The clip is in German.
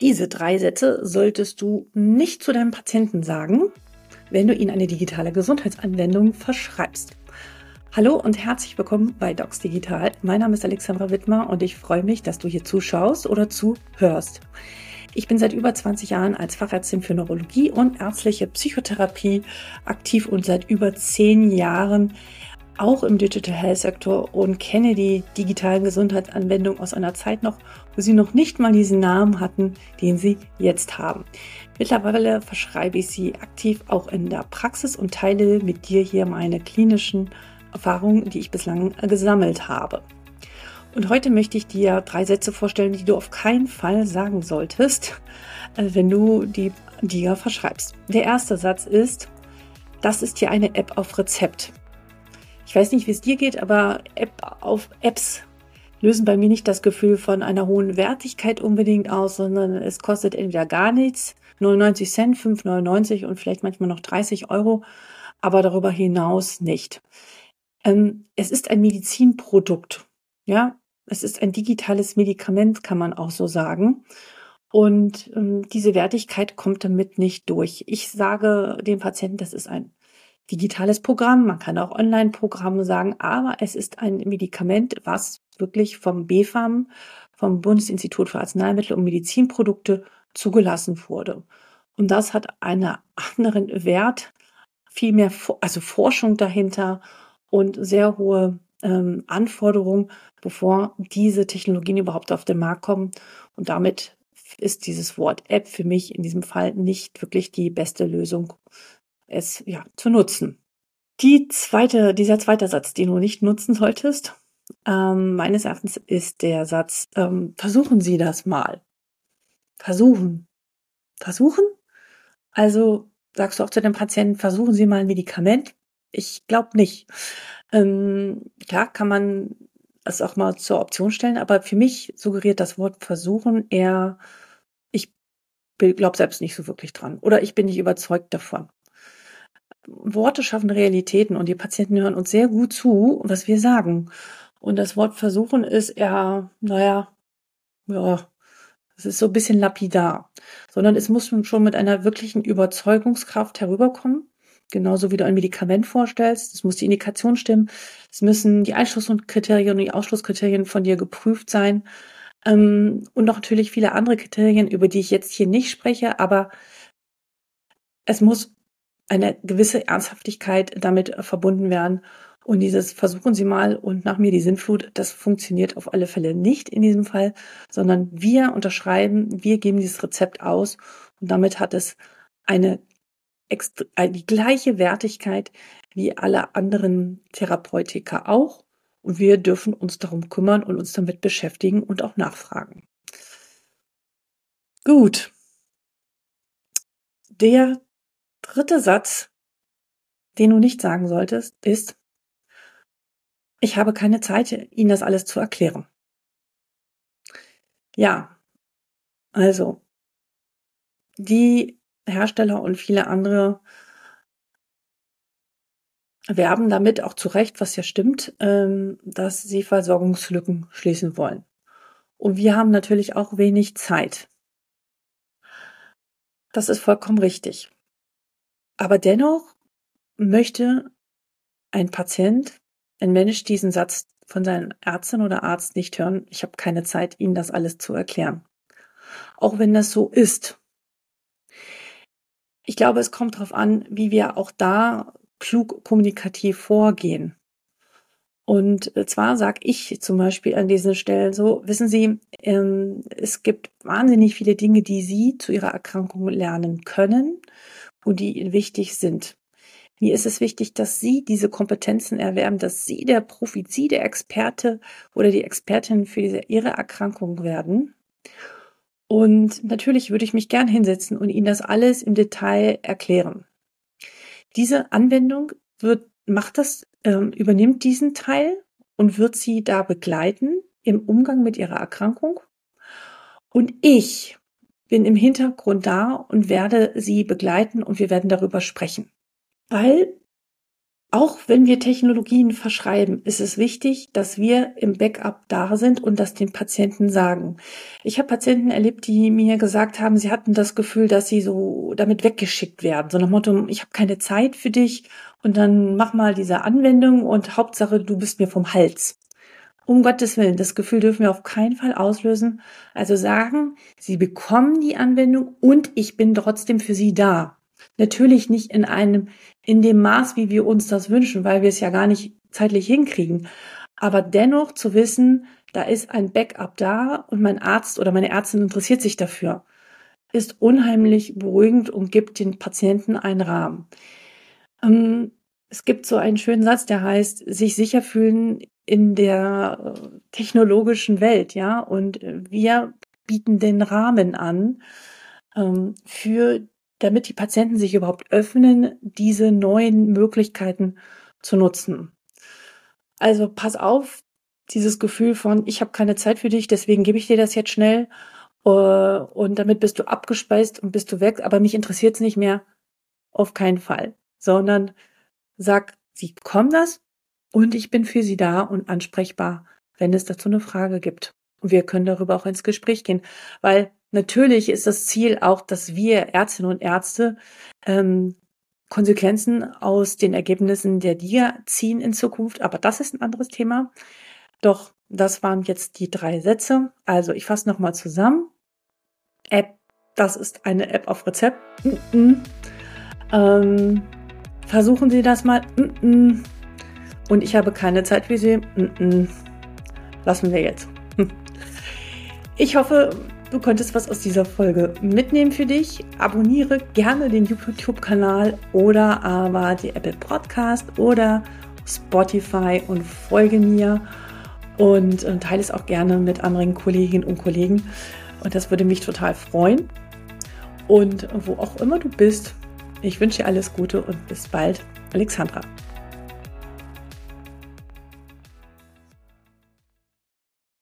Diese drei Sätze solltest du nicht zu deinem Patienten sagen, wenn du ihnen eine digitale Gesundheitsanwendung verschreibst. Hallo und herzlich willkommen bei Docs Digital. Mein Name ist Alexandra Wittmer und ich freue mich, dass du hier zuschaust oder zuhörst. Ich bin seit über 20 Jahren als Fachärztin für Neurologie und ärztliche Psychotherapie aktiv und seit über 10 Jahren auch im Digital Health Sektor und kenne die digitalen Gesundheitsanwendungen aus einer Zeit noch, wo sie noch nicht mal diesen Namen hatten, den sie jetzt haben. Mittlerweile verschreibe ich sie aktiv auch in der Praxis und teile mit dir hier meine klinischen Erfahrungen, die ich bislang gesammelt habe. Und heute möchte ich dir drei Sätze vorstellen, die du auf keinen Fall sagen solltest, äh, wenn du die dir verschreibst. Der erste Satz ist, das ist hier eine App auf Rezept. Ich weiß nicht, wie es dir geht, aber App auf Apps lösen bei mir nicht das Gefühl von einer hohen Wertigkeit unbedingt aus, sondern es kostet entweder gar nichts, 99 Cent, 5,99 und vielleicht manchmal noch 30 Euro, aber darüber hinaus nicht. Ähm, es ist ein Medizinprodukt, ja, es ist ein digitales Medikament, kann man auch so sagen. Und ähm, diese Wertigkeit kommt damit nicht durch. Ich sage dem Patienten, das ist ein digitales Programm, man kann auch Online-Programme sagen, aber es ist ein Medikament, was wirklich vom BfArM, vom Bundesinstitut für Arzneimittel und Medizinprodukte zugelassen wurde. Und das hat einen anderen Wert, viel mehr, also Forschung dahinter und sehr hohe ähm, Anforderungen, bevor diese Technologien überhaupt auf den Markt kommen. Und damit ist dieses Wort App für mich in diesem Fall nicht wirklich die beste Lösung, es ja zu nutzen. Die zweite, dieser zweite Satz, den du nicht nutzen solltest, ähm, meines Erachtens ist der Satz, ähm, versuchen Sie das mal. Versuchen. Versuchen? Also sagst du auch zu dem Patienten, versuchen Sie mal ein Medikament? Ich glaube nicht. Ähm, klar kann man es auch mal zur Option stellen, aber für mich suggeriert das Wort versuchen eher, ich glaube selbst nicht so wirklich dran oder ich bin nicht überzeugt davon. Worte schaffen Realitäten und die Patienten hören uns sehr gut zu, was wir sagen. Und das Wort versuchen ist eher, naja, ja, es ist so ein bisschen lapidar, sondern es muss schon mit einer wirklichen Überzeugungskraft herüberkommen. Genauso wie du ein Medikament vorstellst. Es muss die Indikation stimmen. Es müssen die Einschlusskriterien und die Ausschlusskriterien von dir geprüft sein. Ähm, und noch natürlich viele andere Kriterien, über die ich jetzt hier nicht spreche, aber es muss eine gewisse Ernsthaftigkeit damit verbunden werden. Und dieses versuchen Sie mal und nach mir die Sinnflut, das funktioniert auf alle Fälle nicht in diesem Fall, sondern wir unterschreiben, wir geben dieses Rezept aus und damit hat es eine äh, die gleiche Wertigkeit wie alle anderen Therapeutika auch. Und wir dürfen uns darum kümmern und uns damit beschäftigen und auch nachfragen. Gut. Der dritte Satz, den du nicht sagen solltest, ist, ich habe keine Zeit, Ihnen das alles zu erklären. Ja, also, die Hersteller und viele andere werben damit auch zu Recht, was ja stimmt, ähm, dass sie Versorgungslücken schließen wollen. Und wir haben natürlich auch wenig Zeit. Das ist vollkommen richtig. Aber dennoch möchte ein Patient, ein Mensch diesen Satz von seinen Ärztin oder Arzt nicht hören, ich habe keine Zeit, Ihnen das alles zu erklären. Auch wenn das so ist. Ich glaube, es kommt darauf an, wie wir auch da klug kommunikativ vorgehen. Und zwar sage ich zum Beispiel an diesen Stellen so, wissen Sie, ähm, es gibt wahnsinnig viele Dinge, die Sie zu Ihrer Erkrankung lernen können und die wichtig sind. Mir ist es wichtig, dass Sie diese Kompetenzen erwerben, dass Sie der Profi, Sie der Experte oder die Expertin für diese, Ihre Erkrankung werden. Und natürlich würde ich mich gern hinsetzen und Ihnen das alles im Detail erklären. Diese Anwendung wird, macht das, ähm, übernimmt diesen Teil und wird Sie da begleiten im Umgang mit Ihrer Erkrankung. Und ich bin im Hintergrund da und werde Sie begleiten und wir werden darüber sprechen. Weil auch wenn wir Technologien verschreiben, ist es wichtig, dass wir im Backup da sind und das den Patienten sagen. Ich habe Patienten erlebt, die mir gesagt haben, sie hatten das Gefühl, dass sie so damit weggeschickt werden. So nach Motto, ich habe keine Zeit für dich und dann mach mal diese Anwendung und Hauptsache, du bist mir vom Hals. Um Gottes Willen, das Gefühl dürfen wir auf keinen Fall auslösen. Also sagen, Sie bekommen die Anwendung und ich bin trotzdem für Sie da. Natürlich nicht in einem, in dem Maß, wie wir uns das wünschen, weil wir es ja gar nicht zeitlich hinkriegen. Aber dennoch zu wissen, da ist ein Backup da und mein Arzt oder meine Ärztin interessiert sich dafür, ist unheimlich beruhigend und gibt den Patienten einen Rahmen. Ähm, es gibt so einen schönen Satz, der heißt, sich sicher fühlen in der äh, technologischen Welt, ja, und wir bieten den Rahmen an ähm, für damit die Patienten sich überhaupt öffnen, diese neuen Möglichkeiten zu nutzen. Also pass auf, dieses Gefühl von, ich habe keine Zeit für dich, deswegen gebe ich dir das jetzt schnell äh, und damit bist du abgespeist und bist du weg, aber mich interessiert es nicht mehr, auf keinen Fall, sondern sag, sie bekommen das und ich bin für sie da und ansprechbar, wenn es dazu eine Frage gibt. Und wir können darüber auch ins Gespräch gehen, weil Natürlich ist das Ziel auch, dass wir Ärztinnen und Ärzte ähm, Konsequenzen aus den Ergebnissen der DIA ziehen in Zukunft, aber das ist ein anderes Thema. Doch das waren jetzt die drei Sätze. Also ich fasse nochmal zusammen. App, das ist eine App auf Rezept. Mm -mm. Ähm, versuchen Sie das mal. Mm Und ich habe keine Zeit für Sie. Lassen wir jetzt. Ich hoffe, Du konntest was aus dieser Folge mitnehmen für dich. Abonniere gerne den YouTube-Kanal oder aber die Apple Podcast oder Spotify und folge mir und, teile es auch gerne mit anderen Kolleginnen und Kollegen. Und das würde mich total freuen. Und wo auch immer du bist, ich wünsche dir alles Gute und bis bald, Alexandra.